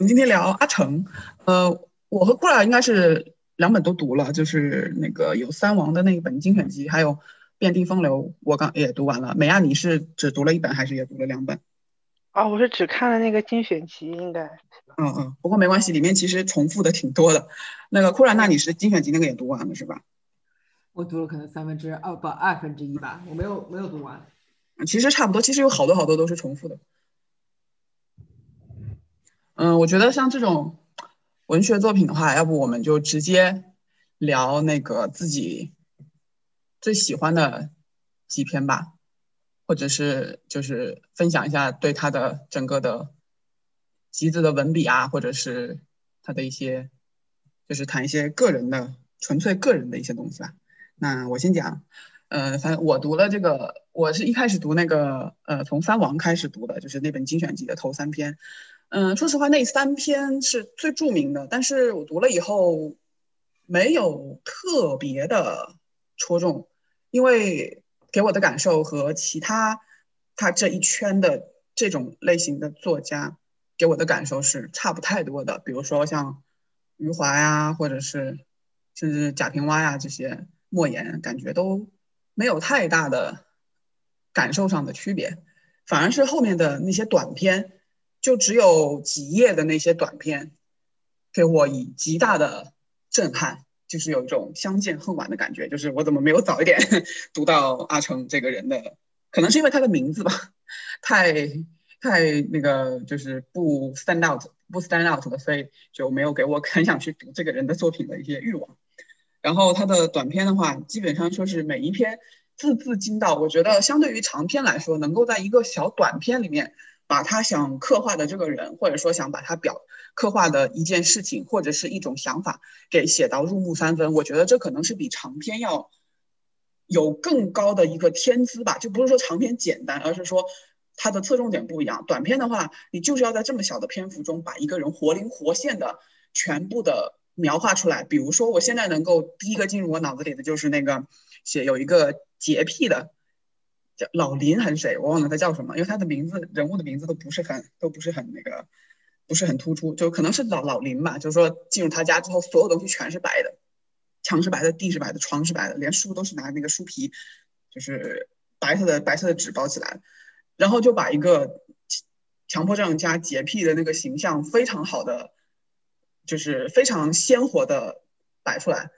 我们今天聊阿成，呃，我和库尔应该是两本都读了，就是那个有三王的那一本精选集，还有《遍地风流》，我刚也读完了。美亚，你是只读了一本还是也读了两本？啊，我是只看了那个精选集，应该。嗯嗯，不过没关系，里面其实重复的挺多的。那个库尔，那你是精选集那个也读完了是吧？我读了可能三分之二不二分之一吧，我没有没有读完。其实差不多，其实有好多好多都是重复的。嗯，我觉得像这种文学作品的话，要不我们就直接聊那个自己最喜欢的几篇吧，或者是就是分享一下对他的整个的集子的文笔啊，或者是他的一些，就是谈一些个人的纯粹个人的一些东西吧。那我先讲，呃，反正我读了这个，我是一开始读那个，呃，从三王开始读的，就是那本精选集的头三篇。嗯，说实话，那三篇是最著名的，但是我读了以后没有特别的戳中，因为给我的感受和其他他这一圈的这种类型的作家给我的感受是差不太多的。比如说像余华呀，或者是甚至贾平凹呀这些莫言，感觉都没有太大的感受上的区别，反而是后面的那些短篇。就只有几页的那些短片，给我以极大的震撼，就是有一种相见恨晚的感觉。就是我怎么没有早一点 读到阿成这个人的？可能是因为他的名字吧，太太那个就是不 stand out 不 stand out 的，所以就没有给我 很想去读这个人的作品的一些欲望。然后他的短片的话，基本上说是每一篇字字精到，我觉得相对于长篇来说，能够在一个小短片里面。把他想刻画的这个人，或者说想把他表刻画的一件事情，或者是一种想法，给写到入木三分，我觉得这可能是比长篇要有更高的一个天资吧。就不是说长篇简单，而是说它的侧重点不一样。短篇的话，你就是要在这么小的篇幅中，把一个人活灵活现的全部的描画出来。比如说，我现在能够第一个进入我脑子里的就是那个写有一个洁癖的。叫老林还是谁？我忘了他叫什么，因为他的名字、人物的名字都不是很、都不是很那个，不是很突出，就可能是老老林吧。就是说进入他家之后，所有东西全是白的，墙是白的，地是白的，床是白的，连书都是拿那个书皮，就是白色的白色的纸包起来，然后就把一个强迫症加洁癖的那个形象非常好的，就是非常鲜活的摆出来，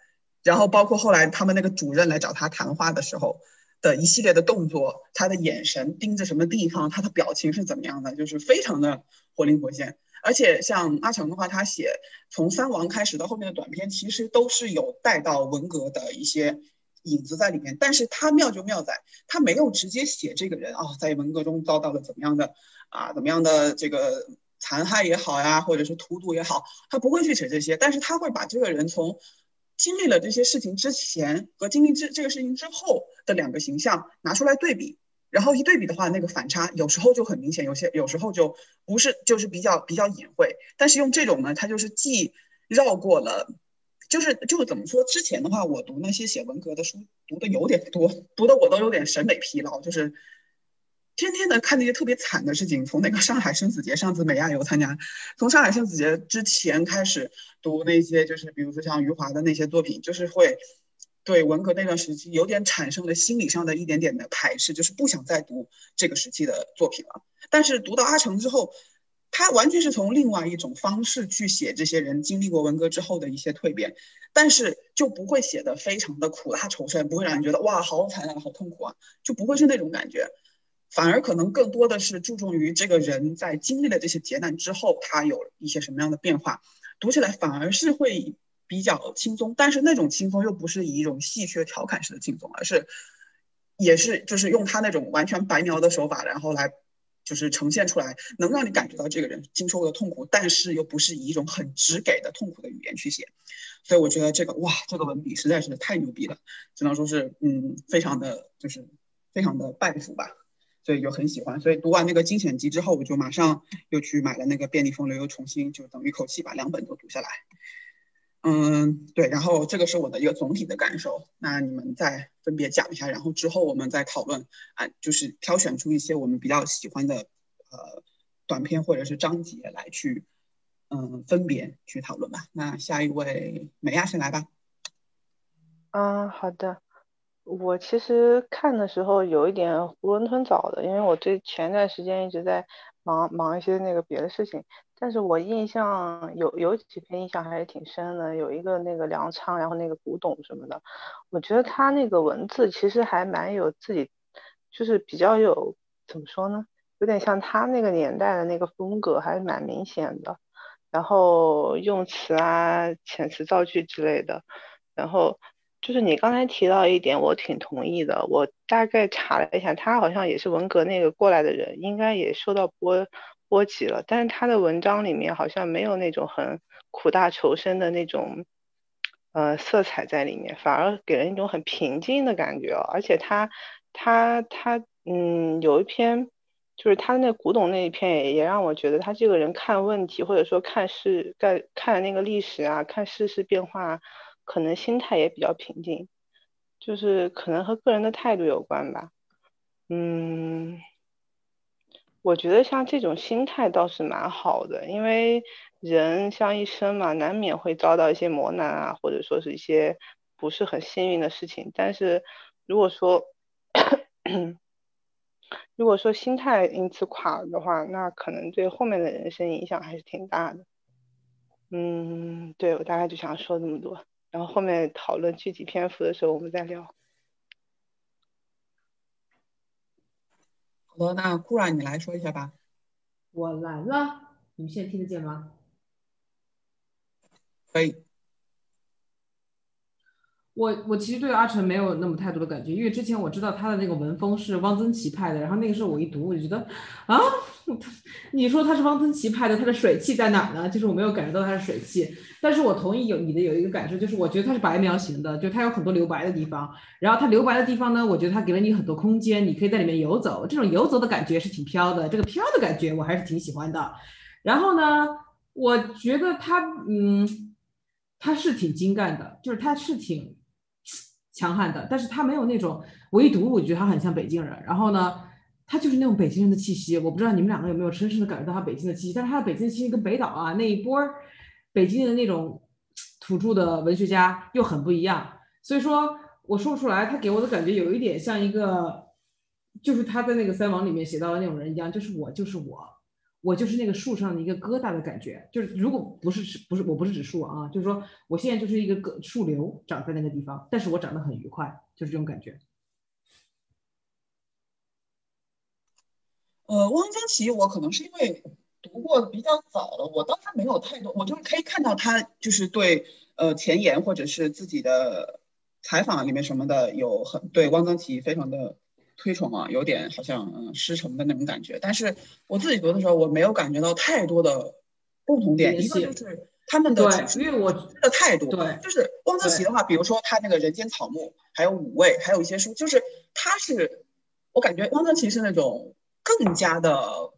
然后包括后来他们那个主任来找他谈话的时候。的一系列的动作，他的眼神盯着什么地方，他的表情是怎么样的，就是非常的活灵活现。而且像阿强的话，他写从三王开始到后面的短篇，其实都是有带到文革的一些影子在里面。但是他妙就妙在，他没有直接写这个人啊，在文革中遭到了怎么样的啊，怎么样的这个残害也好呀，或者是荼毒也好，他不会去写这些，但是他会把这个人从。经历了这些事情之前和经历这这个事情之后的两个形象拿出来对比，然后一对比的话，那个反差有时候就很明显，有些有时候就不是，就是比较比较隐晦。但是用这种呢，它就是既绕过了，就是就是怎么说？之前的话，我读那些写文革的书，读的有点多，读的我都有点审美疲劳，就是。天天的看那些特别惨的事情，从那个上海生死节，上次美亚有参加，从上海生死节之前开始读那些，就是比如说像余华的那些作品，就是会对文革那段时期有点产生了心理上的一点点的排斥，就是不想再读这个时期的作品了。但是读到阿成之后，他完全是从另外一种方式去写这些人经历过文革之后的一些蜕变，但是就不会写的非常的苦辣仇深，不会让人觉得哇好惨啊，好痛苦啊，就不会是那种感觉。反而可能更多的是注重于这个人在经历了这些劫难之后，他有一些什么样的变化，读起来反而是会比较轻松。但是那种轻松又不是以一种戏谑调侃式的轻松，而是也是就是用他那种完全白描的手法，然后来就是呈现出来，能让你感觉到这个人经受过的痛苦，但是又不是以一种很直给的痛苦的语言去写。所以我觉得这个哇，这个文笔实在是太牛逼了，只能说是嗯，非常的就是非常的拜服吧。所以就很喜欢，所以读完那个精选集之后，我就马上又去买了那个《便利风流》，又重新就等于一口气把两本都读下来。嗯，对，然后这个是我的一个总体的感受。那你们再分别讲一下，然后之后我们再讨论啊，就是挑选出一些我们比较喜欢的呃短片或者是章节来去嗯分别去讨论吧。那下一位美亚先来吧。嗯，好的。我其实看的时候有一点囫囵吞枣的，因为我这前段时间一直在忙忙一些那个别的事情。但是我印象有有几篇印象还是挺深的，有一个那个粮仓，然后那个古董什么的，我觉得他那个文字其实还蛮有自己，就是比较有怎么说呢，有点像他那个年代的那个风格，还是蛮明显的。然后用词啊、遣词造句之类的，然后就是你刚才提到一点，我挺同意的。我大概查了一下，他好像也是文革那个过来的人，应该也受到波。波及了，但是他的文章里面好像没有那种很苦大仇深的那种呃色彩在里面，反而给人一种很平静的感觉。而且他他他嗯，有一篇就是他那古董那一篇也也让我觉得他这个人看问题或者说看事看看那个历史啊，看世事变化，可能心态也比较平静，就是可能和个人的态度有关吧，嗯。我觉得像这种心态倒是蛮好的，因为人像一生嘛，难免会遭到一些磨难啊，或者说是一些不是很幸运的事情。但是如果说，如果说心态因此垮了的话，那可能对后面的人生影响还是挺大的。嗯，对我大概就想说这么多，然后后面讨论具体篇幅的时候我们再聊。好的，那酷然你来说一下吧。我来了，你们现在听得见吗？可以。我我其实对阿成没有那么太多的感觉，因为之前我知道他的那个文风是汪曾祺派的，然后那个时候我一读我就觉得啊，他 你说他是汪曾祺派的，他的水气在哪呢？就是我没有感觉到他的水气，但是我同意有你的有一个感受，就是我觉得他是白描型的，就他有很多留白的地方，然后他留白的地方呢，我觉得他给了你很多空间，你可以在里面游走，这种游走的感觉是挺飘的，这个飘的感觉我还是挺喜欢的。然后呢，我觉得他嗯，他是挺精干的，就是他是挺。强悍的，但是他没有那种，我一读我觉得他很像北京人，然后呢，他就是那种北京人的气息。我不知道你们两个有没有深深的感觉到他北京的气息，但是他的北京的气息跟北岛啊那一波北京的那种土著的文学家又很不一样，所以说我说不出来，他给我的感觉有一点像一个，就是他在那个三王里面写到的那种人一样，就是我就是我。我就是那个树上的一个疙瘩的感觉，就是如果不是不是我不是指树啊，就是说我现在就是一个个树瘤长在那个地方，但是我长得很愉快，就是这种感觉。呃，汪曾祺，我可能是因为读过比较早了，我当时没有太多，我就是可以看到他就是对呃前言或者是自己的采访里面什么的有很对汪曾祺非常的。推崇啊，有点好像嗯师承的那种感觉，但是我自己读的时候，我没有感觉到太多的共同点。一个就是他们的因为我的态度，对，就是汪曾祺的话，比如说他那个人间草木，还有五味，还有一些书，就是他是，我感觉汪曾祺是那种更加的，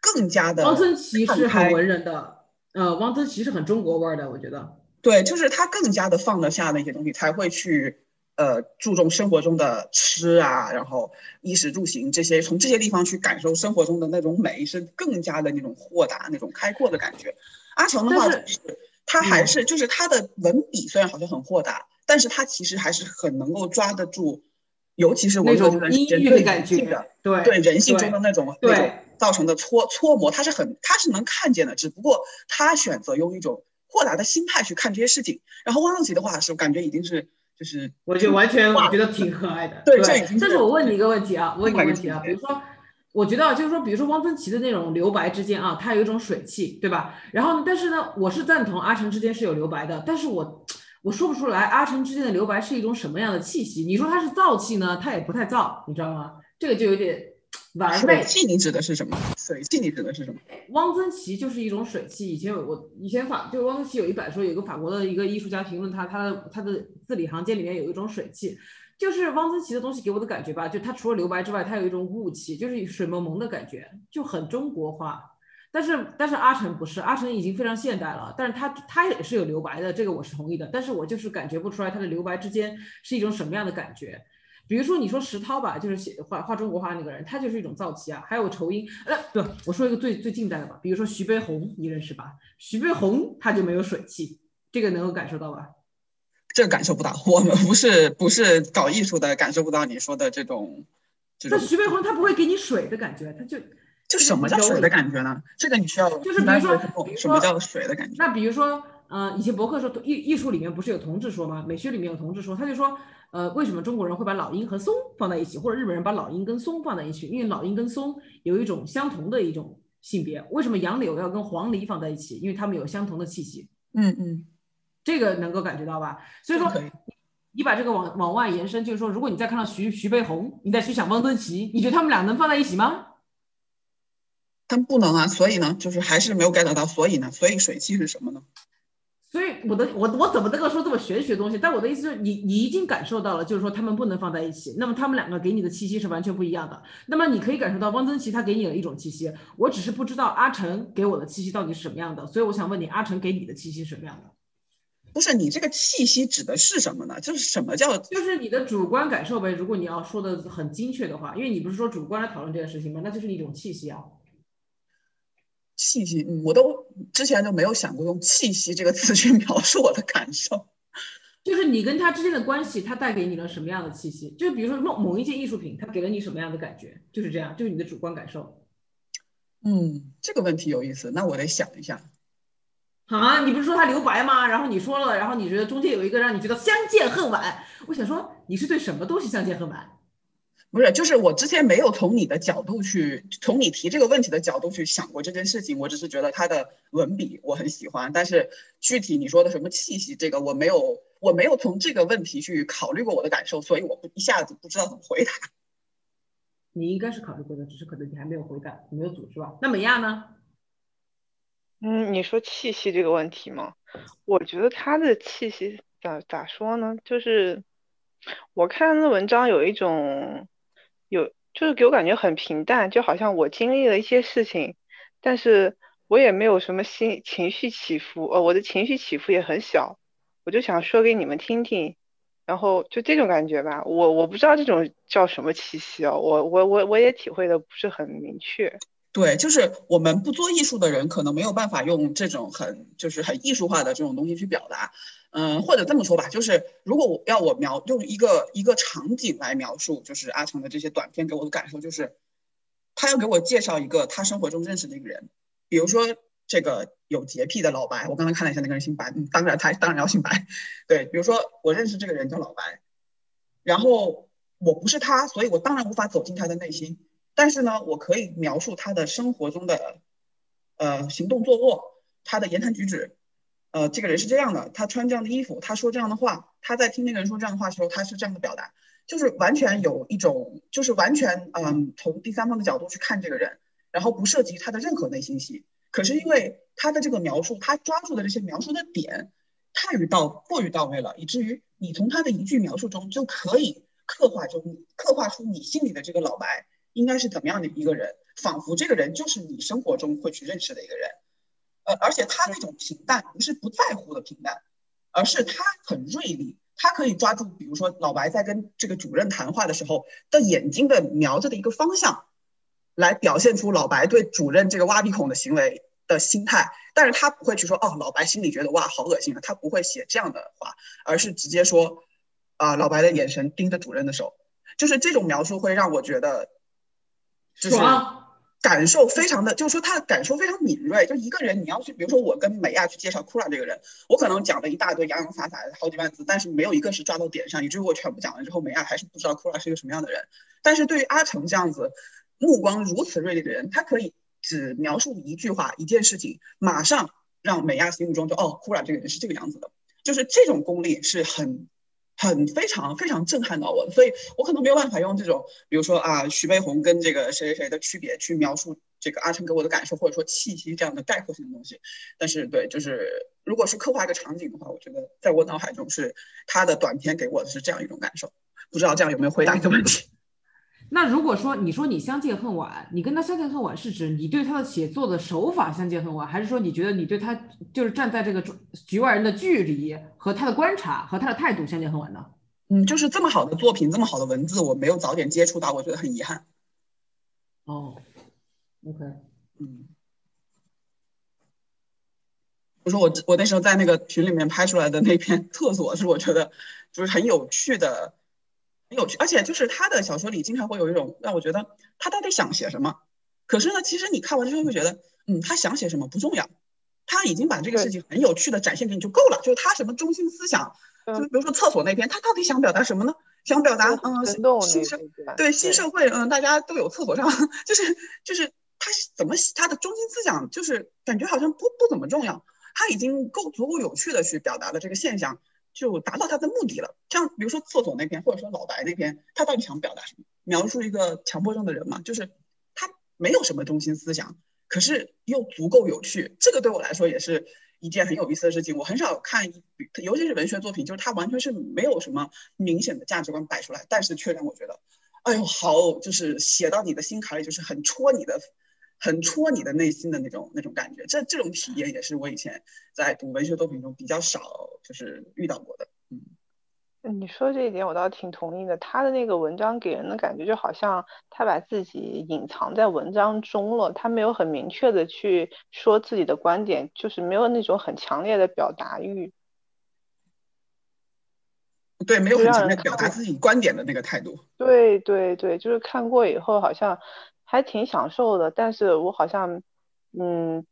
更加的。汪曾祺是很文人的，呃，汪曾祺是很中国味儿的，我觉得。对，就是他更加的放得下那些东西，才会去。呃，注重生活中的吃啊，然后衣食住行这些，从这些地方去感受生活中的那种美，是更加的那种豁达、那种开阔的感觉。阿成的话就是，他还是就是他的文笔虽然好像很豁达，但是他其实还是很能够抓得住，尤其是那种阴郁的感觉，对对人性中的那种那种造成的搓搓磨，他是很他是能看见的，只不过他选择用一种豁达的心态去看这些事情。然后汪曾祺的话是感觉已经是。就是，我就完全我觉得挺可爱的。对，但是我问你一个问题啊，问你一个问题啊，比如说，我觉得就是说，比如说汪曾祺的那种留白之间啊，他有一种水气，对吧？然后，但是呢，我是赞同阿成之间是有留白的，但是我我说不出来阿城之间的留白是一种什么样的气息。你说他是燥气呢，他也不太燥，你知道吗？这个就有点玩味。水气你指的是什么？水气你指的是什么？汪曾祺就是一种水气。以前有我以前法就是汪曾祺有一本说，有一个法国的一个艺术家评论他，他的他的字里行间里面有一种水气，就是汪曾祺的东西给我的感觉吧，就他除了留白之外，他有一种雾气，就是水蒙蒙的感觉，就很中国化。但是但是阿成不是，阿成已经非常现代了，但是他他也是有留白的，这个我是同意的。但是我就是感觉不出来他的留白之间是一种什么样的感觉。比如说你说石涛吧，就是写画画中国画那个人，他就是一种造气啊。还有仇英，呃，不，我说一个最最近代的吧，比如说徐悲鸿，你认识吧？徐悲鸿他就没有水气，这个能够感受到吧？这个感受不到，我们不是不是搞艺术的，感受不到你说的这种。那徐悲鸿他不会给你水的感觉，他就就什么叫水的感觉呢？这个你需要就是比如说什么叫水的感觉？那比如说，呃，以前博客说艺艺术里面不是有同志说吗？美学里面有同志说，他就说，呃，为什么中国人会把老鹰和松放在一起，或者日本人把老鹰跟松放在一起？因为老鹰跟松有一种相同的一种性别。为什么杨柳要跟黄鹂放在一起？因为它们有相同的气息。嗯嗯。这个能够感觉到吧？所以说，你把这个往往外延伸，就是说，如果你再看到徐徐悲鸿，你再去想汪曾祺，你觉得他们俩能放在一起吗？他们不能啊，所以呢，就是还是没有 get 到，所以呢，所以水气是什么呢？所以我的我我怎么能够说这么玄学的东西？但我的意思就是，你你已经感受到了，就是说他们不能放在一起，那么他们两个给你的气息是完全不一样的。那么你可以感受到汪曾祺他给你了一种气息，我只是不知道阿成给我的气息到底是什么样的，所以我想问你，阿成给你的气息是什么样的？不是你这个气息指的是什么呢？就是什么叫？就是你的主观感受呗。如果你要说的很精确的话，因为你不是说主观来讨论这件事情吗？那就是一种气息啊。气息，嗯，我都之前都没有想过用气息这个词去 描述我的感受。就是你跟他之间的关系，他带给你了什么样的气息？就比如说某某一件艺术品，它给了你什么样的感觉？就是这样，就是你的主观感受。嗯，这个问题有意思，那我得想一下。啊，你不是说他留白吗？然后你说了，然后你觉得中间有一个让你觉得相见恨晚。我想说，你是对什么东西相见恨晚？不是，就是我之前没有从你的角度去，从你提这个问题的角度去想过这件事情。我只是觉得他的文笔我很喜欢，但是具体你说的什么气息，这个我没有，我没有从这个问题去考虑过我的感受，所以我不一下子不知道怎么回答。你应该是考虑过的，只是可能你还没有回答，没有组织吧？那美亚呢？嗯，你说气息这个问题吗？我觉得他的气息咋咋说呢？就是我看那文章有一种有，就是给我感觉很平淡，就好像我经历了一些事情，但是我也没有什么心情绪起伏，呃，我的情绪起伏也很小，我就想说给你们听听，然后就这种感觉吧。我我不知道这种叫什么气息哦，我我我我也体会的不是很明确。对，就是我们不做艺术的人，可能没有办法用这种很就是很艺术化的这种东西去表达。嗯，或者这么说吧，就是如果我要我描用一个一个场景来描述，就是阿成的这些短片给我的感受，就是他要给我介绍一个他生活中认识的一个人，比如说这个有洁癖的老白，我刚才看了一下那个人姓白，嗯，当然他当然要姓白。对，比如说我认识这个人叫老白，然后我不是他，所以我当然无法走进他的内心。但是呢，我可以描述他的生活中的，呃，行动坐卧，他的言谈举止，呃，这个人是这样的，他穿这样的衣服，他说这样的话，他在听那个人说这样的话时候，他是这样的表达，就是完全有一种，就是完全，嗯，从第三方的角度去看这个人，然后不涉及他的任何内心戏。可是因为他的这个描述，他抓住的这些描述的点太于到过于到位了，以至于你从他的一句描述中就可以刻画中刻画出你心里的这个老白。应该是怎么样的一个人？仿佛这个人就是你生活中会去认识的一个人，呃，而且他那种平淡不是不在乎的平淡，而是他很锐利，他可以抓住，比如说老白在跟这个主任谈话的时候的眼睛的瞄着的一个方向，来表现出老白对主任这个挖鼻孔的行为的心态。但是他不会去说，哦，老白心里觉得哇好恶心啊，他不会写这样的话，而是直接说，啊，老白的眼神盯着主任的手，就是这种描述会让我觉得。就是感受非常的，就是说他的感受非常敏锐。就一个人，你要去，比如说我跟美亚去介绍库拉这个人，我可能讲了一大堆洋洋洒洒的好几万字，但是没有一个是抓到点上，以至于我全部讲完之后，美亚还是不知道库拉是一个什么样的人。但是对于阿成这样子目光如此锐利的人，他可以只描述一句话、一件事情，马上让美亚心目中就哦，库拉这个人是这个样子的，就是这种功力是很。很非常非常震撼到我，所以我可能没有办法用这种，比如说啊，徐悲鸿跟这个谁谁谁的区别去描述这个阿成给我的感受，或者说气息这样的概括性的东西。但是对，就是如果是刻画一个场景的话，我觉得在我脑海中是他的短片给我的是这样一种感受。不知道这样有没有回答你的问题？那如果说你说你相见恨晚，你跟他相见恨晚是指你对他的写作的手法相见恨晚，还是说你觉得你对他就是站在这个局外人的距离和他的观察和他的态度相见恨晚呢？嗯，就是这么好的作品，这么好的文字，我没有早点接触到，我觉得很遗憾。哦，OK，嗯，我说我我那时候在那个群里面拍出来的那篇厕所，是我觉得就是很有趣的，很有趣，而且就是他的小说里经常会有一种让我觉得他到底想写什么。可是呢，其实你看完之后会觉得，嗯，他想写什么不重要，他已经把这个事情很有趣的展现给你就够了。就是他什么中心思想，就比如说厕所那篇，他到底想表达什么呢？想表达，嗯，新社对新社会，嗯，大家都有厕所上，就是就是他怎么他的中心思想，就是感觉好像不不怎么重要。他已经够足够有趣的去表达了这个现象，就达到他的目的了。像比如说厕所那篇，或者说老白那篇，他到底想表达什么？描述一个强迫症的人嘛，就是他没有什么中心思想，可是又足够有趣。这个对我来说也是。一件很有意思的事情，我很少看，尤其是文学作品，就是它完全是没有什么明显的价值观摆出来，但是却让我觉得，哎呦，好，就是写到你的心坎里，就是很戳你的，很戳你的内心的那种那种感觉。这这种体验也是我以前在读文学作品中比较少就是遇到过的，嗯。你说这一点我倒挺同意的。他的那个文章给人的感觉就好像他把自己隐藏在文章中了，他没有很明确的去说自己的观点，就是没有那种很强烈的表达欲。对，没有很强烈表达自己观点的那个态度。对对对，就是看过以后好像还挺享受的，但是我好像嗯，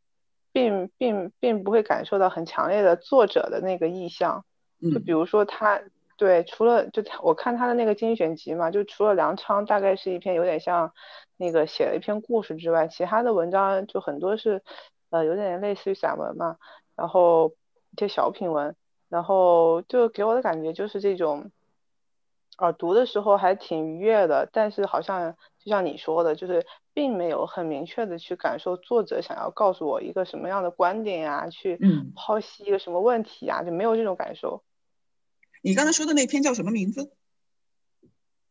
并并并不会感受到很强烈的作者的那个意向。就比如说他。对，除了就他，我看他的那个精选集嘛，就除了梁昌大概是一篇有点像那个写了一篇故事之外，其他的文章就很多是，呃，有点类似于散文嘛，然后一些小品文，然后就给我的感觉就是这种，啊，读的时候还挺愉悦的，但是好像就像你说的，就是并没有很明确的去感受作者想要告诉我一个什么样的观点呀，去剖析一个什么问题呀，就没有这种感受。你刚才说的那篇叫什么名字？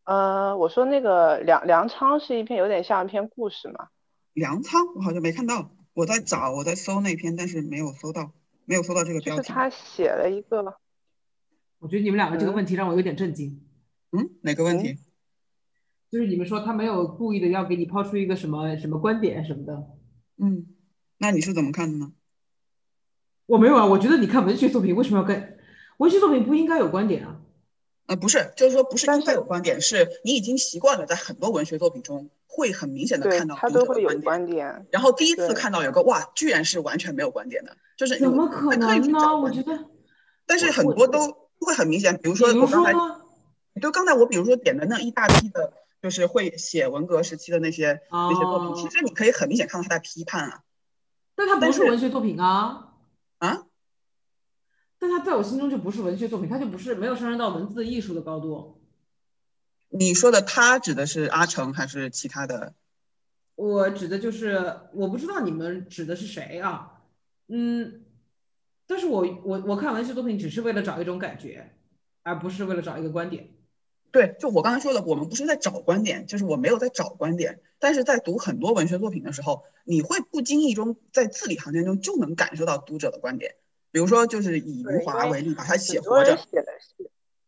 呃，我说那个粮粮仓是一篇有点像一篇故事嘛。粮仓，我好像没看到，我在找，我在搜那篇，但是没有搜到，没有搜到这个标题。就是他写了一个。我觉得你们两个这个问题让我有点震惊。嗯，哪个问题？就是你们说他没有故意的要给你抛出一个什么什么观点什么的。嗯，那你是怎么看的呢？我没有啊，我觉得你看文学作品为什么要跟？文学作品不应该有观点啊，呃，不是，就是说不是应该有观点，是你已经习惯了在很多文学作品中会很明显的看到读者的观点，然后第一次看到有个哇，居然是完全没有观点的，就是怎么可能呢？我觉得，但是很多都会很明显，比如说我刚才，就刚才我比如说点的那一大批的，就是会写文革时期的那些那些作品，其实你可以很明显看到他在批判啊，但他不是文学作品啊，啊。但他在我心中就不是文学作品，他就不是没有上升到文字艺术的高度。你说的他指的是阿成还是其他的？我指的就是我不知道你们指的是谁啊？嗯，但是我我我看文学作品只是为了找一种感觉，而不是为了找一个观点。对，就我刚才说的，我们不是在找观点，就是我没有在找观点，但是在读很多文学作品的时候，你会不经意中在字里行间中就能感受到读者的观点。比如说，就是以余华为例，把他写活着，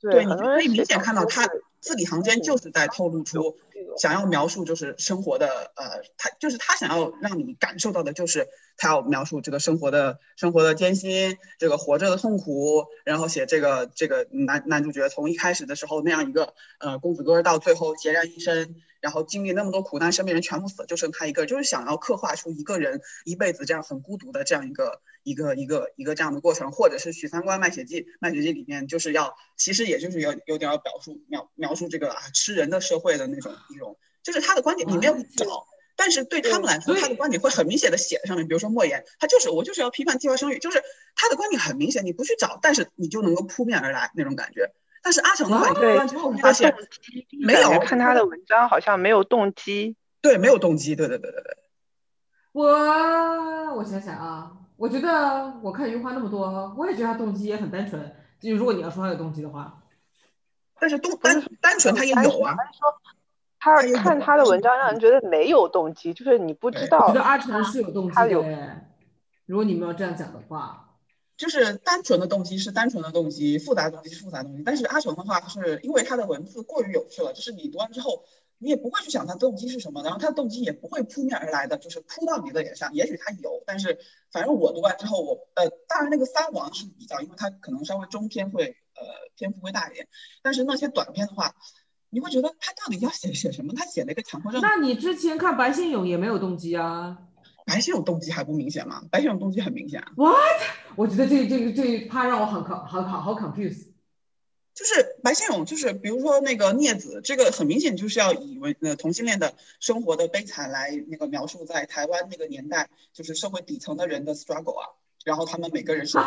对，你就可以明显看到他字里行间就是在透露出想要描述就是生活的，呃，他就是他想要让你感受到的就是他要描述这个生活的生活的艰辛，这个活着的痛苦，然后写这个这个男男主角从一开始的时候那样一个呃公子哥到最后孑然一身。然后经历那么多苦难，身边人全部死了，就剩他一个，就是想要刻画出一个人一辈子这样很孤独的这样一个一个一个一个这样的过程，或者是《许三观卖血记》，卖血记里面就是要，其实也就是有有点要表述描描述这个啊吃人的社会的那种一种，就是他的观点你没有找，但是对他们来说，他的观点会很明显的写在上面，比如说莫言，他就是我就是要批判计划生育，就是他的观点很明显，你不去找，但是你就能够扑面而来那种感觉。但是阿成的话，你看完之后发现没有看他的文章，好像没有动机。对，没有动机。对对对对对。我我想想啊，我觉得我看余华那么多，我也觉得他动机也很单纯。就如果你要说他有动机的话，但是动单单纯他也有啊。他看他的文章让人觉得没有动机，就是你不知道。我觉得阿成是有动机的。如果你们要这样讲的话。就是单纯的动机是单纯的动机，复杂动机是复杂动机。但是阿成的话，是因为他的文字过于有趣了，就是你读完之后，你也不会去想他动机是什么，然后他的动机也不会扑面而来的，就是扑到你的脸上。也许他有，但是反正我读完之后，我呃，当然那个三王是比较，因为他可能稍微中篇会呃篇幅会大一点，但是那些短篇的话，你会觉得他到底要写写什么？他写了一个强迫症。那你之前看白先勇也没有动机啊？白先勇动机还不明显吗？白先勇动机很明显。What？我觉得这这个这一趴让我很好好好好 confuse。就是白先勇，就是比如说那个镊子，这个很明显就是要以为呃同性恋的生活的悲惨来那个描述在台湾那个年代，就是社会底层的人的 struggle 啊。然后他们每个人是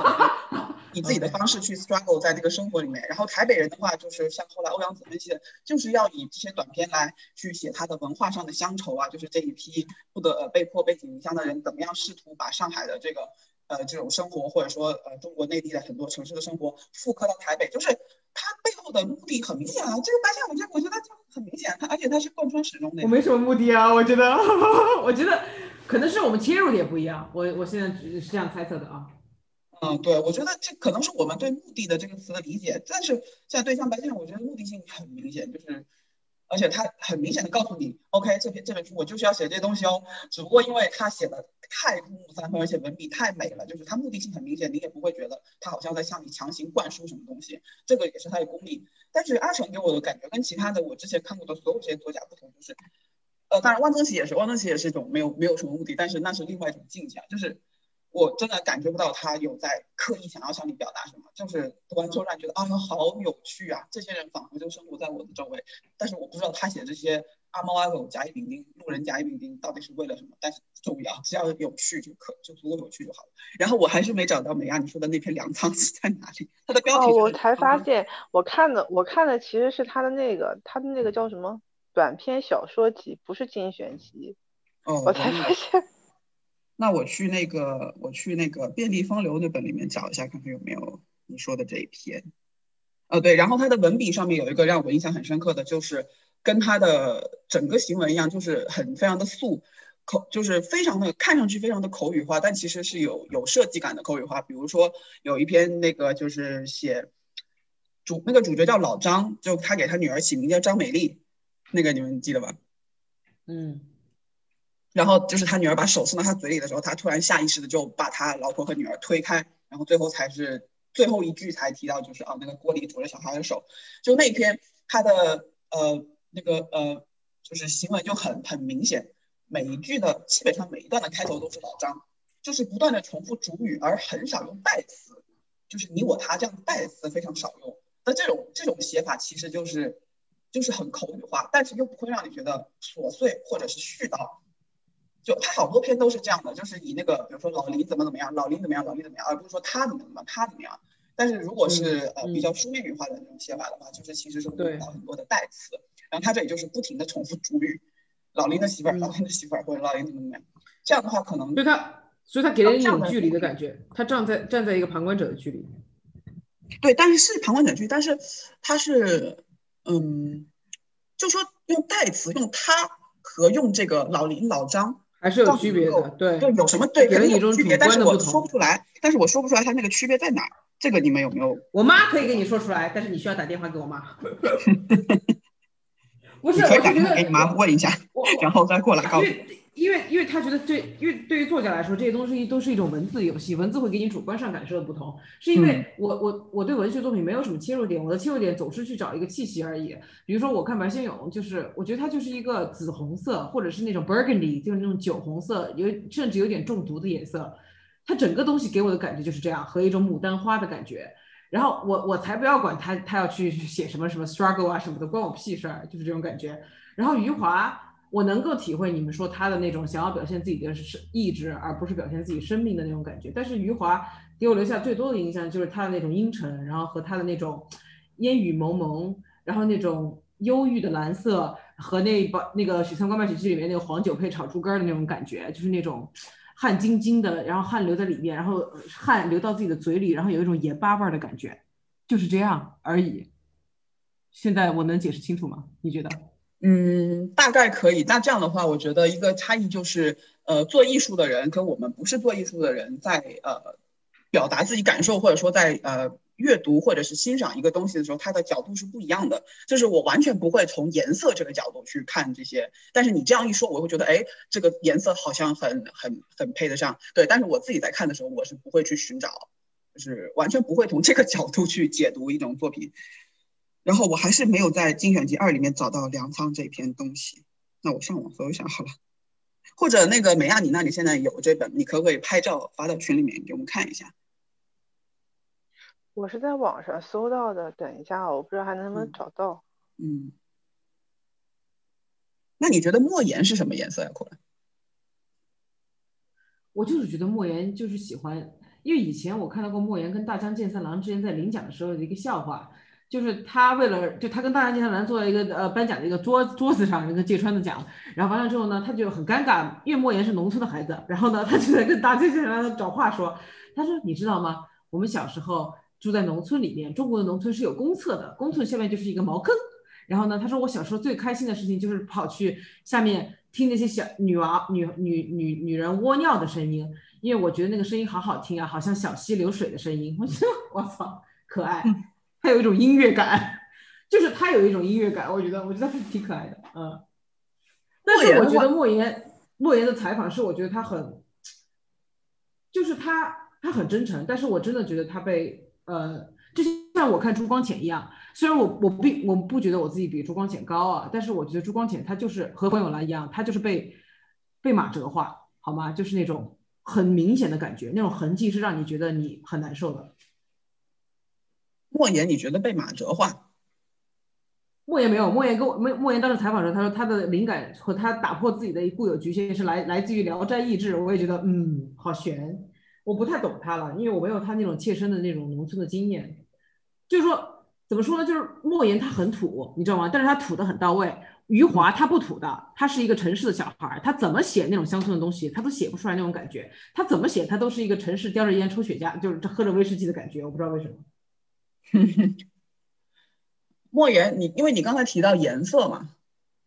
以自己的方式去 struggle 在这个生活里面。然后台北人的话，就是像后来欧阳子分析的，就是要以这些短篇来去写他的文化上的乡愁啊，就是这一批不得被迫背井离乡的人怎么样试图把上海的这个呃这种生活，或者说呃中国内地的很多城市的生活复刻到台北，就是他背后的目的很明显啊。这个白先勇，这我觉得就很明显，他而且他是贯穿始终的。我没什么目的啊，我觉得，我觉得。可能是我们切入点不一样，我我现在是这样猜测的啊。嗯，对，我觉得这可能是我们对“目的”的这个词的理解，但是在对象白先勇，我觉得目的性很明显，就是，而且他很明显的告诉你，OK，这篇这本书我就是要写这东西哦，只不过因为他写的太入木三分，而且文笔太美了，就是他目的性很明显，你也不会觉得他好像在向你强行灌输什么东西，这个也是他的功力。但是阿成给我的感觉跟其他的我之前看过的所有这些作家不同，就是。呃，当然，汪曾祺也是，汪曾祺也是一种没有没有什么目的，但是那是另外一种境界，就是我真的感觉不到他有在刻意想要向你表达什么，就是读完之后让你觉得啊，好有趣啊，这些人仿佛就生活在我的周围，但是我不知道他写这些阿猫阿狗、甲乙丙丁、路人甲乙丙丁到底是为了什么，但是不重要，只要有趣就可，就足够有趣就好了。然后我还是没找到美亚你说的那篇粮仓是在哪里，它的标题。哦，我才发现，我看的我看的其实是他的那个，他的那个叫什么？短篇小说集不是精选集，哦，我才发现。那我去那个，我去那个遍地风流那本里面找一下，看看有没有你说的这一篇。呃，对，然后他的文笔上面有一个让我印象很深刻的就是跟他的整个行文一样，就是很非常的素口，就是非常的看上去非常的口语化，但其实是有有设计感的口语化。比如说有一篇那个就是写主那个主角叫老张，就他给他女儿起名叫张美丽。那个你们记得吧？嗯，然后就是他女儿把手送到他嘴里的时候，他突然下意识的就把他老婆和女儿推开，然后最后才是最后一句才提到，就是啊那个锅里煮着小孩的手。就那篇他的呃那个呃就是行为就很很明显，每一句的基本上每一段的开头都是老张，就是不断的重复主语，而很少用代词，就是你我他这样的代词非常少用。那这种这种写法其实就是。就是很口语化，但是又不会让你觉得琐碎或者是絮叨。就他好多篇都是这样的，就是以那个比如说老林怎么怎么样，老林怎么样，老林怎么样，而不是说他怎么怎么，他怎么样。但是如果是呃比较书面语化的那种写法的话，就是其实是会用到很多的代词。然后他这里就是不停的重复主语，老林的媳妇儿，老林的媳妇儿，或者老林怎么怎么样。这样的话可能所以他所以他给人一种距离的感觉，他站在站在一个旁观者的距离。对，但是是旁观者距，但是他是。嗯，就说用代词用他和用这个老林老张还是有区别的，对，就有什么对，给了一种区别，但是我说不出来，但是我说不出来它那个区别在哪，这个你们有没有？我妈可以跟你说出来，但是你需要打电话给我妈。不是，我打电话给你妈问一下，然后再过来告诉。因为，因为他觉得对，因为对于作家来说，这些东西都是一种文字游戏，文字会给你主观上感受的不同。是因为我，我，我对文学作品没有什么切入点，我的切入点总是去找一个气息而已。比如说，我看白先勇，就是我觉得他就是一个紫红色，或者是那种 burgundy，就是那种酒红色，有甚至有点中毒的颜色。他整个东西给我的感觉就是这样，和一种牡丹花的感觉。然后我，我才不要管他，他要去写什么什么 struggle 啊什么的，关我屁事儿，就是这种感觉。然后余华。我能够体会你们说他的那种想要表现自己的是意志，而不是表现自己生命的那种感觉。但是余华给我留下最多的印象就是他的那种阴沉，然后和他的那种烟雨蒙蒙，然后那种忧郁的蓝色和那把那个《许三观卖血记》里面那个黄酒配炒猪肝的那种感觉，就是那种汗津津的，然后汗流在里面，然后汗流到自己的嘴里，然后有一种盐巴味的感觉，就是这样而已。现在我能解释清楚吗？你觉得？嗯，大概可以。那这样的话，我觉得一个差异就是，呃，做艺术的人跟我们不是做艺术的人，在呃表达自己感受，或者说在呃阅读或者是欣赏一个东西的时候，它的角度是不一样的。就是我完全不会从颜色这个角度去看这些，但是你这样一说，我会觉得，哎，这个颜色好像很很很配得上。对，但是我自己在看的时候，我是不会去寻找，就是完全不会从这个角度去解读一种作品。然后我还是没有在精选集二里面找到粮仓这篇东西，那我上网搜一下好了。或者那个美亚，你那里现在有这本，你可不可以拍照发到群里面给我们看一下？我是在网上搜到的，等一下，我不知道还能不能找到。嗯。那你觉得莫言是什么颜色呀？我就是觉得莫言就是喜欢，因为以前我看到过莫言跟大江健三郎之前在领奖的时候的一个笑话。就是他为了就他跟大江健三郎坐在一个呃颁奖的一个桌桌子上，那个芥川的奖，然后完了之后呢，他就很尴尬，因为莫言是农村的孩子，然后呢，他就在跟大江健三郎找话说，他说你知道吗？我们小时候住在农村里面，中国的农村是有公厕的，公厕下面就是一个茅坑，然后呢，他说我小时候最开心的事情就是跑去下面听那些小女娃女女女女人窝尿的声音，因为我觉得那个声音好好听啊，好像小溪流水的声音，我说我操，可爱。他有一种音乐感，就是他有一种音乐感，我觉得我觉得还挺可爱的，嗯。但是我觉得莫言莫言的采访是，我觉得他很，就是他他很真诚，但是我真的觉得他被呃，就像我看朱光潜一样，虽然我我并我不觉得我自己比朱光潜高啊，但是我觉得朱光潜他就是和黄永兰一样，他就是被被马哲化，好吗？就是那种很明显的感觉，那种痕迹是让你觉得你很难受的。莫言，你觉得被马哲化？莫言没有，莫言跟我莫莫言当时采访的时候，他说他的灵感和他打破自己的固有局限是来来自于《聊斋异志》，我也觉得嗯，好悬，我不太懂他了，因为我没有他那种切身的那种农村的经验。就是说，怎么说呢？就是莫言他很土，你知道吗？但是他土的很到位。余华他不土的，他是一个城市的小孩，他怎么写那种乡村的东西，他都写不出来那种感觉。他怎么写，他都是一个城市叼着烟抽雪茄，就是喝着威士忌的感觉。我不知道为什么。莫言，你因为你刚才提到颜色嘛，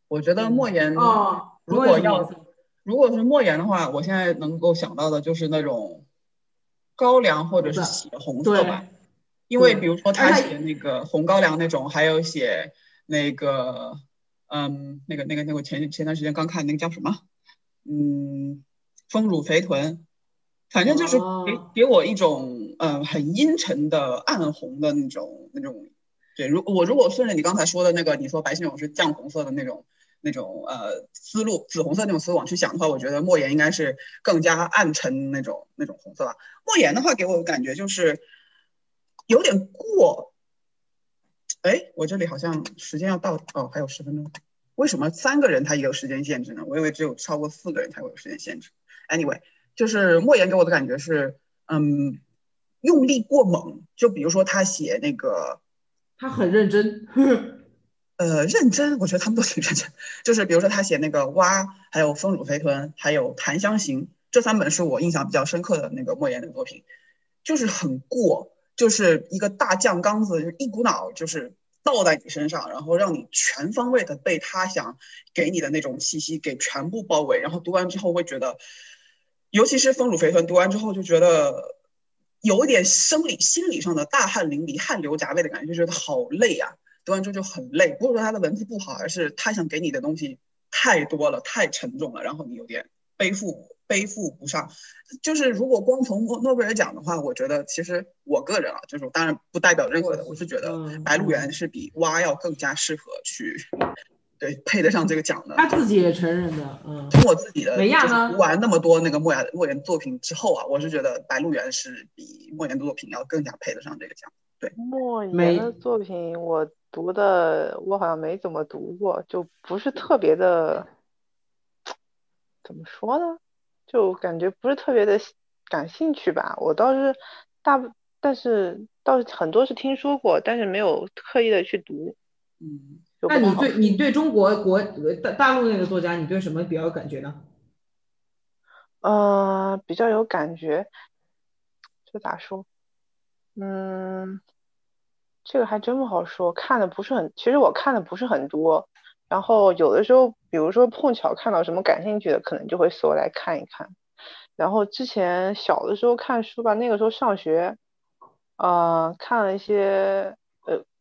我觉得莫言哦，如果要如果是莫言的话，我现在能够想到的就是那种高粱或者是血红色吧，因为比如说他写那个红高粱那种，还有写那个嗯那个那个那个前前段时间刚看那个叫什么？嗯丰乳肥臀。反正就是给给我一种嗯很阴沉的暗红的那种那种，对，如我如果顺着你刚才说的那个，你说白先勇是酱红色的那种那种呃思路，紫红色那种思路往去想的话，我觉得莫言应该是更加暗沉那种那种红色吧。莫言的话给我的感觉就是有点过，哎，我这里好像时间要到哦，还有十分钟，为什么三个人他也有时间限制呢？我以为只有超过四个人才会有时间限制。Anyway。就是莫言给我的感觉是，嗯，用力过猛。就比如说他写那个，他很认真，呃，认真。我觉得他们都挺认真。就是比如说他写那个蛙，还有丰乳肥臀，还有檀香刑这三本是我印象比较深刻的那个莫言的作品，就是很过，就是一个大酱缸子，就一股脑就是倒在你身上，然后让你全方位的被他想给你的那种气息给全部包围，然后读完之后会觉得。尤其是丰乳肥臀，读完之后就觉得有一点生理、心理上的大汗淋漓、汗流浃背的感觉，就觉得好累啊！读完之后就很累，不是说他的文字不好，而是他想给你的东西太多了、太沉重了，然后你有点背负背负不上。就是如果光从诺诺贝尔奖的话，我觉得其实我个人啊，就是当然不代表任何的，我是觉得白鹿原是比蛙要更加适合去。对，配得上这个奖的，他自己也承认的。嗯，从我自己的美亚呢，读完那么多那个莫言莫言作品之后啊，我是觉得《白鹿原》是比莫言的作品要更加配得上这个奖。对，莫言的作品我读的，我好像没怎么读过，就不是特别的，怎么说呢？就感觉不是特别的感兴趣吧。我倒是大，但是倒是很多是听说过，但是没有刻意的去读。嗯。那你对你对中国国大大陆那个作家，你对什么比较有感觉呢？呃，比较有感觉，这咋说？嗯，这个还真不好说。看的不是很，其实我看的不是很多。然后有的时候，比如说碰巧看到什么感兴趣的，可能就会搜来看一看。然后之前小的时候看书吧，那个时候上学，呃，看了一些呃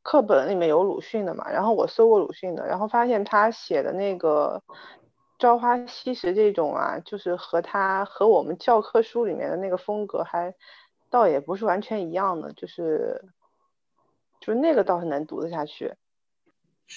课本里面有鲁迅的嘛，然后我搜过鲁迅的，然后发现他写的那个《朝花夕拾》这种啊，就是和他和我们教科书里面的那个风格还倒也不是完全一样的，就是就是那个倒是能读得下去。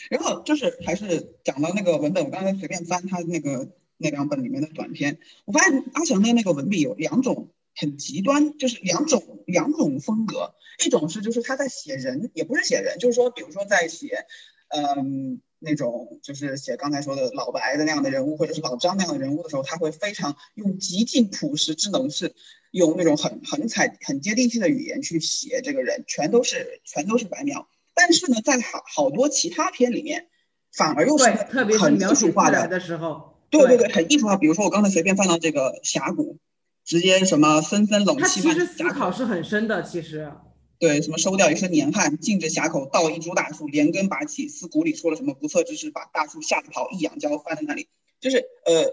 然后就是还是讲到那个文本，我刚才随便翻他那个那两本里面的短篇，我发现阿强的那个文笔有两种很极端，就是两种两种风格，一种是就是他在写人，也不是写人，就是说比如说在写，嗯，那种就是写刚才说的老白的那样的人物，或者是老张那样的人物的时候，他会非常用极尽朴实之能事，用那种很很彩很接地气的语言去写这个人，全都是全都是白描。但是呢，在好好多其他篇里面，反而又是特别很艺术化的的时候，对对对，很艺术化。比如说我刚才随便放到这个峡谷，直接什么纷纷冷他气漫其实思考是很深的，其实。对，什么收掉一身年汗，径至峡口，倒一株大树，连根拔起，思谷里出了什么不测之事，把大树吓得跑，一仰跤翻在那里。就是呃，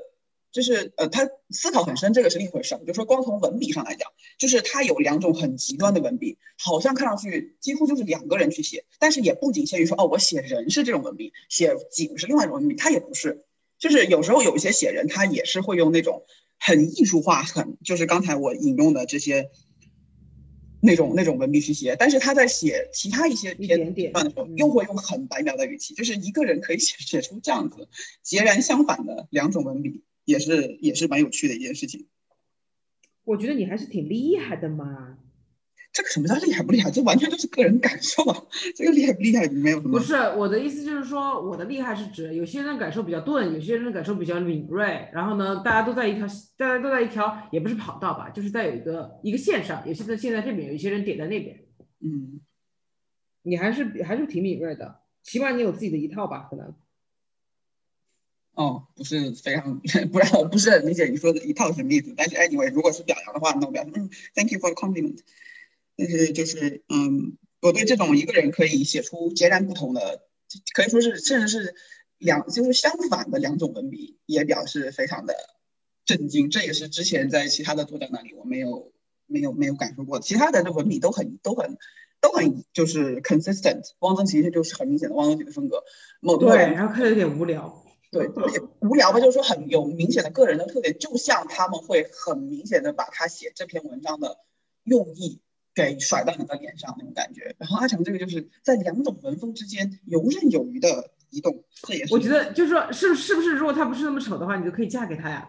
就是呃，他思考很深，这个是另一回事儿。就说光从文笔上来讲，就是他有两种很极端的文笔，好像看上去几乎就是两个人去写，但是也不仅限于说哦，我写人是这种文笔，写景是另外一种文笔，他也不是。就是有时候有一些写人，他也是会用那种很艺术化、很就是刚才我引用的这些那种那种文笔去写，但是他在写其他一些一篇点点段的时候，嗯又会用很白描的语气，就是一个人可以 写写出这样子截然相反的两种文笔，也是也是蛮有趣的一件事情。我觉得你还是挺厉害的嘛。这个什么叫厉害不厉害？这完全就是个人感受啊！这个厉害不厉害没有什么。不是我的意思，就是说我的厉害是指有些人感受比较钝，有些人感受比较敏锐，然后呢，大家都在一条，大家都在一条，也不是跑道吧，就是在有一个一个线上，有些人线在这边，有些人点在那边。嗯，你还是还是挺敏锐的，起码你有自己的一套吧，可能。哦，不是非常 不然我不是很理解你说的一套什么意思。但是 anyway，如果是表扬的话，那我表示嗯，thank you for the compliment。但是就是嗯，我对这种一个人可以写出截然不同的，可以说是甚至是两就是相反的两种文笔，也表示非常的震惊。这也是之前在其他的作家那里我没有没有没有感受过，其他的这文笔都很都很都很就是 consistent。汪曾祺就是很明显的汪曾祺的风格，某对，然后看着有点无聊。对，也 无聊吧，就是说很有明显的个人的特点，就像他们会很明显的把他写这篇文章的用意给甩到你的脸上那种感觉。然后阿强这个就是在两种文风之间游刃有余的移动，这也是我觉得就是说，是是不是如果他不是那么丑的话，你就可以嫁给他呀？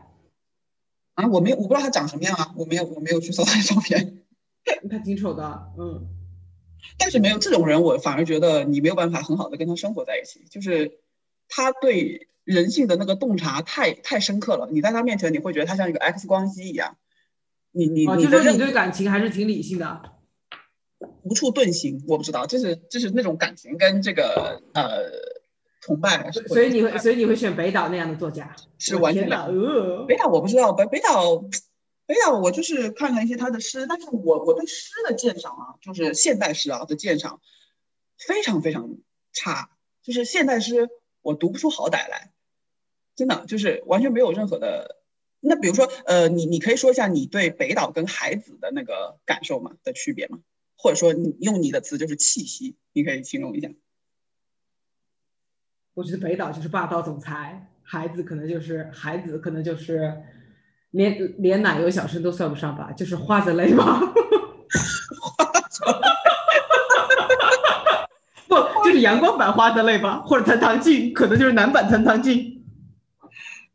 啊，我没有我不知道他长什么样啊，我没有我没有去搜他的照片，他挺丑的，嗯。但是没有这种人，我反而觉得你没有办法很好的跟他生活在一起，就是他对人性的那个洞察太太深刻了，你在他面前你会觉得他像一个 X 光机一样。你你哦，你就说你对感情还是挺理性的。无处遁形，我不知道，就是就是那种感情跟这个呃崇拜，所所以你会，所以你会选北岛那样的作家？是完全的，呃，北岛我不知道，北北岛北岛我就是看了一些他的诗，但是我我对诗的鉴赏啊，就是现代诗啊的鉴赏非常非常差，就是现代诗我读不出好歹来，真的就是完全没有任何的。那比如说，呃，你你可以说一下你对北岛跟海子的那个感受吗？的区别吗？或者说你用你的词就是气息，你可以形容一下。我觉得北岛就是霸道总裁，孩子可能就是孩子，可能就是连连奶油小生都算不上吧，就是花泽类吧。不，就是阳光版花泽类吧，或者藤堂静，可能就是男版藤堂静。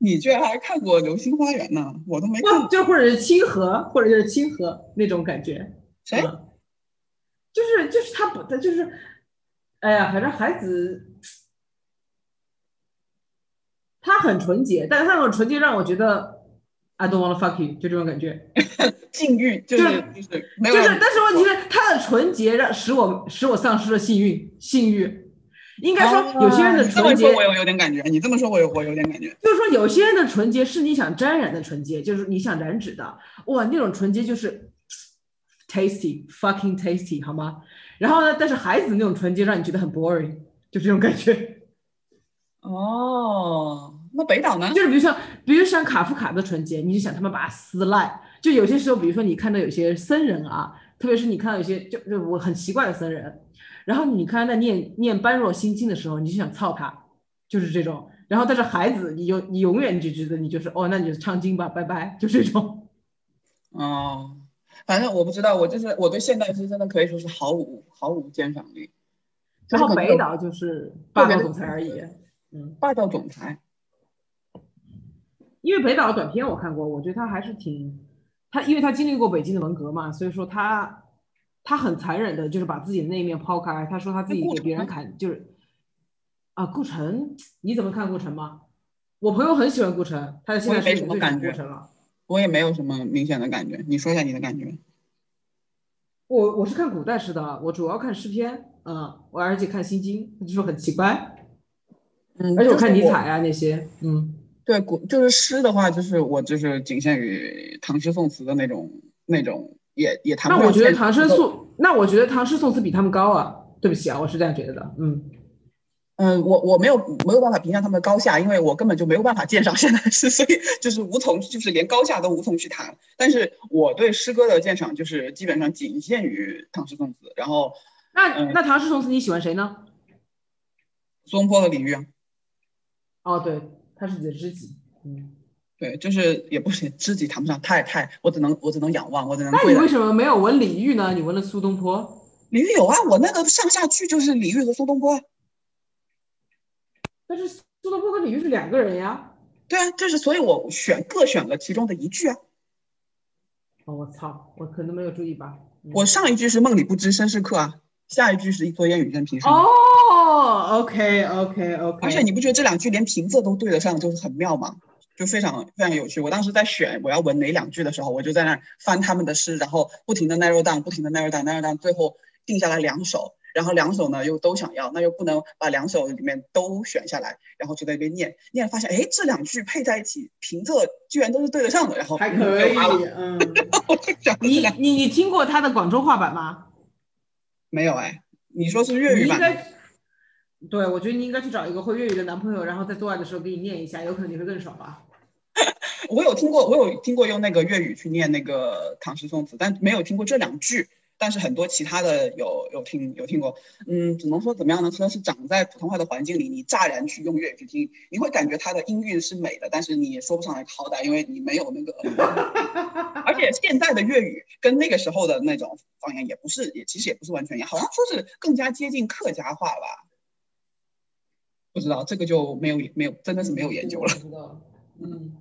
你居然还看过《流星花园》呢？我都没看过，就或者是清河，或者就是清河那种感觉。谁？嗯就是就是他不，他就是，哎呀，反正孩子，他很纯洁，但是他那种纯洁让我觉得 I don't wanna fuck you，就这种感觉。禁欲就是就是没有就是，但是问题是他的纯洁让使我使我丧失了性欲，性欲。应该说有些人的纯洁，说我有有点感觉，你这么说我有我有点感觉。就是说有些人的纯洁是你想沾染的纯洁，就是你想染指的，哇，那种纯洁就是 tasty fucking tasty 好吗？然后呢，但是孩子那种纯洁让你觉得很 boring，就这种感觉。哦，那北岛呢？就是比如说，比如像卡夫卡的纯洁，你就想他们把它撕烂。就有些时候，比如说你看到有些僧人啊，特别是你看到有些就就我很奇怪的僧人，然后你看他在念念般若心经的时候，你就想操他，就是这种。然后但是孩子，你就你永远就觉得你就是哦，那你就唱经吧，拜拜，就这种。哦，反正我不知道，我就是我对现代诗真的可以说是毫无毫无鉴赏力。然后北岛就是霸道总裁而已，嗯，霸道总裁。因为北岛的短片我看过，我觉得他还是挺他，因为他经历过北京的文革嘛，所以说他他很残忍的，就是把自己的那一面抛开。他说他自己给别人砍，就是啊，顾城，你怎么看顾城吗？我朋友很喜欢顾城，他现在没什么感觉了。我也没有什么明显的感觉，你说一下你的感觉。我我是看古代诗的，我主要看诗篇，嗯，我而且看心经，就说很奇怪，嗯，而且我看尼采啊那些，嗯，对，古就是诗的话，就是我就是仅限于唐诗宋词的那种那种，也也谈不那我觉得唐诗宋，那我觉得唐诗宋词比他们高啊，对不起啊，我是这样觉得的，嗯。嗯，我我没有没有办法评价他们的高下，因为我根本就没有办法鉴赏现代诗，所以就是无从，就是连高下都无从去谈。但是我对诗歌的鉴赏就是基本上仅限于唐诗宋词。然后，那那唐诗宋词你喜欢谁呢？苏东坡和李煜。哦，对，他是你的知己。嗯，对，就是也不是知己谈不上，太太，我只能我只能仰望，我只能。那你为什么没有问李煜呢？你问了苏东坡？李煜有啊，我那个上下句就是李煜和苏东坡。但是苏东坡和李煜是两个人呀。对啊，就是所以我选各选了其中的一句啊。哦，我操，我可能没有注意吧。我上一句是梦里不知身是客啊，下一句是一蓑烟雨任平生。哦，OK OK OK。而且你不觉得这两句连平仄都对得上，就是很妙吗？就非常非常有趣。我当时在选我要纹哪两句的时候，我就在那翻他们的诗，然后不停的 narrow down，不停的 narrow down，narrow down，最后定下来两首。然后两首呢又都想要，那又不能把两首里面都选下来，然后就在那边念念，发现哎这两句配在一起，平仄居然都是对得上的，然后还可以，嗯，你你你听过他的广州话版吗？没有哎，你说是粤语版？对，我觉得你应该去找一个会粤语的男朋友，然后在做爱的时候给你念一下，有可能你会更爽吧。我有听过，我有听过用那个粤语去念那个唐诗宋词，但没有听过这两句。但是很多其他的有有听有听过，嗯，只能说怎么样呢？说是长在普通话的环境里，你乍然去用粤语去听，你会感觉它的音韵是美的，但是你也说不上来好歹，因为你没有那个。而且现在的粤语跟那个时候的那种方言也不是，也其实也不是完全一样，好像说是更加接近客家话吧？不知道这个就没有没有真的是没有研究了。知道，嗯。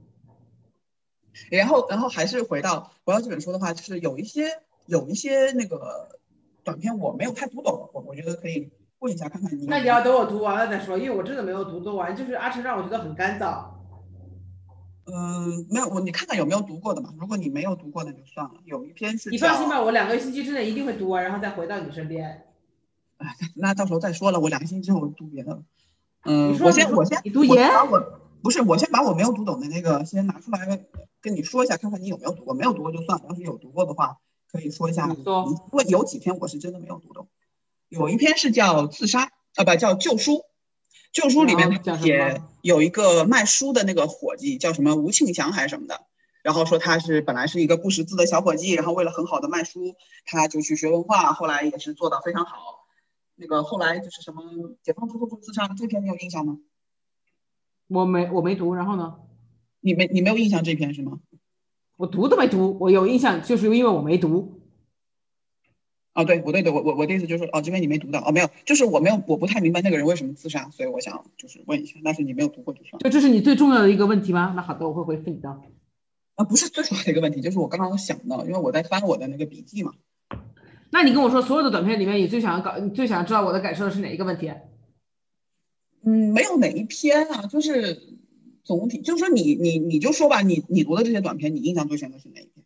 然后然后还是回到回到这本书的话，就是有一些。有一些那个短片我没有太读懂，我我觉得可以问一下看看你。那你要等我读完了再说，因为我真的没有读读完，就是阿成让我觉得很干燥。嗯，没有我你看看有没有读过的嘛？如果你没有读过那就算了。有一篇是。你放心吧，我两个星期之内一定会读完，然后再回到你身边。哎，那到时候再说了，我两个星期之后我读别的。嗯，我先我先你读研？不是，我先把我没有读懂的那个先拿出来跟你说一下，看看你有没有读过。没有读过就算了，要是有读过的话。可以说一下，因为有几篇我是真的没有读懂，有一篇是叫自杀，啊不叫旧书，旧书里面也有一个卖书的那个伙计叫什么吴庆祥还是什么的，然后说他是本来是一个不识字的小伙计，然后为了很好的卖书，他就去学文化，后来也是做到非常好，那个后来就是什么解放之后就自杀，这篇你有印象吗？我没我没读，然后呢？你没你没有印象这篇是吗？我读都没读，我有印象，就是因为我没读。哦，对，我对对，我我我的意思就是，哦，这边你没读到，哦，没有，就是我没有，我不太明白那个人为什么自杀，所以我想就是问一下，但是你没有读过就算。就这是你最重要的一个问题吗？那好的，我会回复你的。啊，不是最重要的一个问题，就是我刚刚想到，因为我在翻我的那个笔记嘛。那你跟我说，所有的短片里面，你最想要搞，你最想知道我的感受的是哪一个问题？嗯，没有哪一篇啊，就是。总体就是说，你你你就说吧，你你读的这些短片，你印象最深的是哪一篇？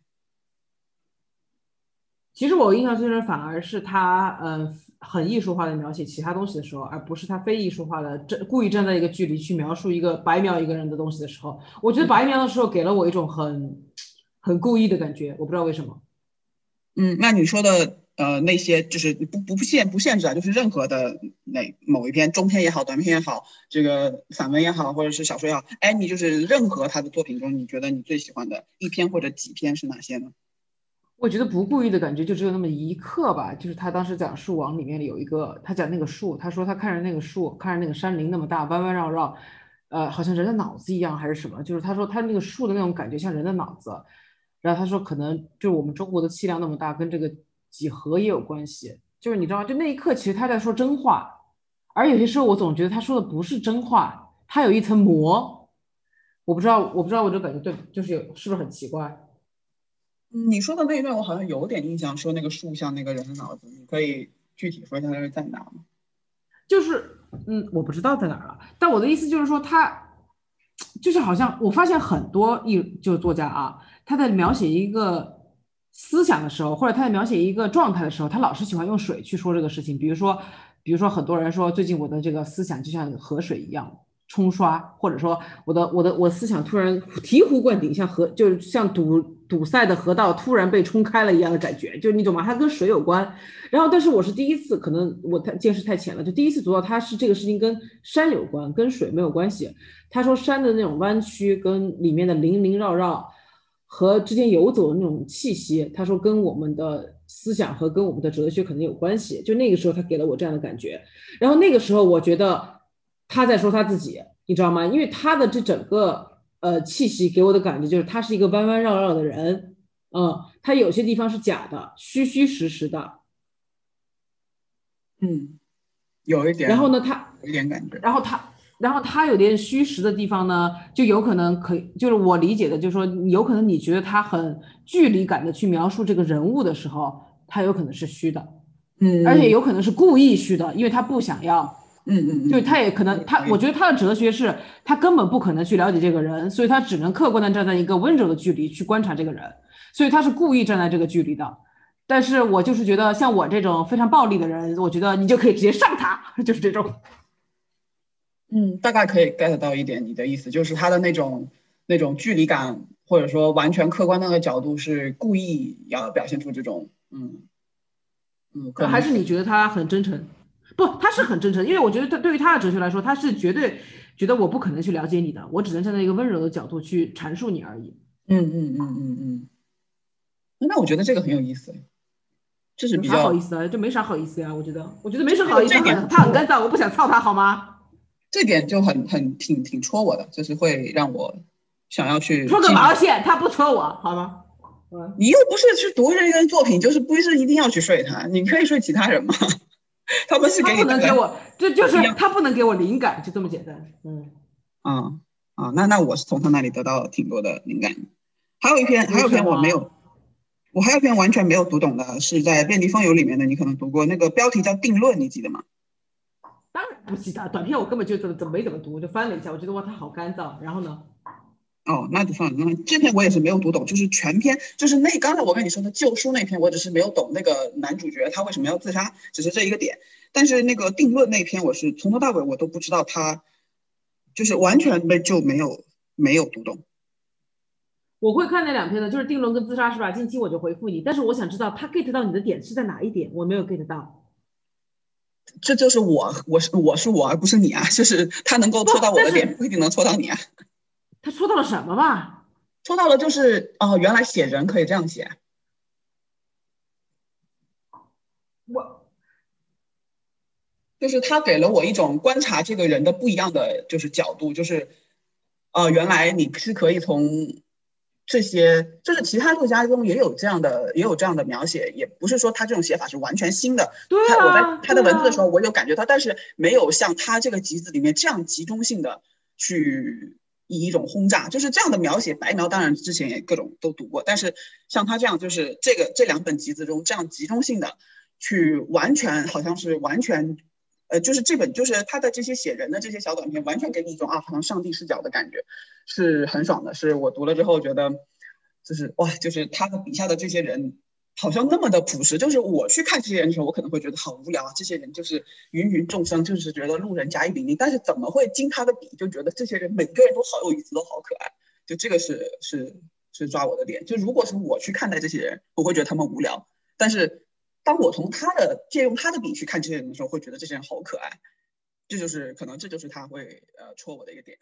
其实我印象最深反而是他，嗯，很艺术化的描写其他东西的时候，而不是他非艺术化的这故意站在一个距离去描述一个白描一个人的东西的时候。我觉得白描的时候给了我一种很很故意的感觉，我不知道为什么。嗯，那你说的呃那些就是不不限不限制啊，就是任何的哪某一篇中篇也好，短篇也好，这个散文也好，或者是小说也好，哎，你就是任何他的作品中，你觉得你最喜欢的一篇或者几篇是哪些呢？我觉得不故意的感觉就只有那么一刻吧，就是他当时讲树王里面有一个，他讲那个树，他说他看着那个树，看着那个山林那么大，弯弯绕绕，呃，好像人的脑子一样还是什么，就是他说他那个树的那种感觉像人的脑子，然后他说可能就是我们中国的气量那么大，跟这个几何也有关系，就是你知道吗？就那一刻其实他在说真话，而有些时候我总觉得他说的不是真话，他有一层膜，我不知道我不知道我这感觉对，就是有是不是很奇怪？你说的那一段我好像有点印象，说那个树像那个人的脑子，你可以具体说一下它是在哪吗？就是，嗯，我不知道在哪儿了。但我的意思就是说，他就是好像我发现很多艺就是作家啊，他在描写一个思想的时候，或者他在描写一个状态的时候，他老是喜欢用水去说这个事情。比如说，比如说很多人说最近我的这个思想就像河水一样。冲刷，或者说我的我的我思想突然醍醐灌顶，像河就是像堵堵塞的河道突然被冲开了一样的感觉，就你懂吗？它跟水有关。然后，但是我是第一次，可能我太见识太浅了，就第一次读到它是这个事情跟山有关，跟水没有关系。他说山的那种弯曲跟里面的零零绕绕和之间游走的那种气息，他说跟我们的思想和跟我们的哲学可能有关系。就那个时候，他给了我这样的感觉。然后那个时候，我觉得。他在说他自己，你知道吗？因为他的这整个呃气息给我的感觉就是他是一个弯弯绕绕的人，嗯，他有些地方是假的，虚虚实实的，嗯，有一点。然后呢，他有一点感觉。然后他，然后他有点虚实的地方呢，就有可能可以，就是我理解的，就是说有可能你觉得他很距离感的去描述这个人物的时候，他有可能是虚的，嗯，而且有可能是故意虚的，因为他不想要。嗯嗯，就是他也可能，他我觉得他的哲学是，他根本不可能去了解这个人，所以他只能客观的站在一个温柔的距离去观察这个人，所以他是故意站在这个距离的。但是我就是觉得像我这种非常暴力的人，我觉得你就可以直接上他，就是这种。嗯，大概可以 get 到一点你的意思，就是他的那种那种距离感，或者说完全客观那个角度是故意要表现出这种，嗯嗯，还是你觉得他很真诚？不，他是很真诚，因为我觉得他对于他的哲学来说，他是绝对觉得我不可能去了解你的，我只能站在一个温柔的角度去阐述你而已。嗯嗯嗯嗯嗯。那我觉得这个很有意思，这是比较好意思啊，就没啥好意思呀。我觉得，我觉得没什么好意思。他很干燥，我不想操他，好吗？这点就很很挺挺戳我的，就是会让我想要去戳个毛线，他不戳我，好吗？你又不是去读人家作品，就是不是一定要去睡他，你可以睡其他人嘛。他们是给不能给我，这就是他不能给我灵感，就这么简单。嗯，啊啊，那那我是从他那里得到挺多的灵感。还有一篇，还有一篇我没有，我还有一篇完全没有读懂的，是在《遍地风油》里面的，你可能读过，那个标题叫《定论》，你记得吗？当然不记得，短篇我根本就怎么没怎么读，就翻了一下，我觉得哇，它好干燥。然后呢？哦，那就算了。那这篇我也是没有读懂，就是全篇，就是那刚才我跟你说的旧书那篇，我只是没有懂那个男主角他为什么要自杀，只是这一个点。但是那个定论那篇，我是从头到尾我都不知道他，就是完全没就没有没有读懂。我会看那两篇的，就是定论跟自杀是吧？近期我就回复你。但是我想知道他 get 到你的点是在哪一点，我没有 get 到。这就是我，我是我是我，而不是你啊！就是他能够戳到我的点，不一定能戳到你啊。他戳到了什么吧？戳到了就是哦，原来写人可以这样写。我就是他给了我一种观察这个人的不一样的就是角度，就是呃，原来你是可以从这些，就是其他作家中也有这样的也有这样的描写，也不是说他这种写法是完全新的。对啊，我在他的文字的时候，我有感觉到，但是没有像他这个集子里面这样集中性的去。以一种轰炸，就是这样的描写。白描当然之前也各种都读过，但是像他这样，就是这个这两本集子中这样集中性的去完全好像是完全，呃，就是这本就是他的这些写人的这些小短片，完全给你一种啊，好像上帝视角的感觉，是很爽的。是我读了之后觉得，就是哇，就是他的笔下的这些人。好像那么的朴实，就是我去看这些人的时候，我可能会觉得好无聊啊。这些人就是芸芸众生，就是觉得路人甲乙丙丁，但是怎么会经他的笔，就觉得这些人每个人都好有意思，都好可爱。就这个是是是抓我的点。就如果是我去看待这些人，我会觉得他们无聊。但是当我从他的借用他的笔去看这些人的时候，会觉得这些人好可爱。这就是可能这就是他会呃戳我的一个点。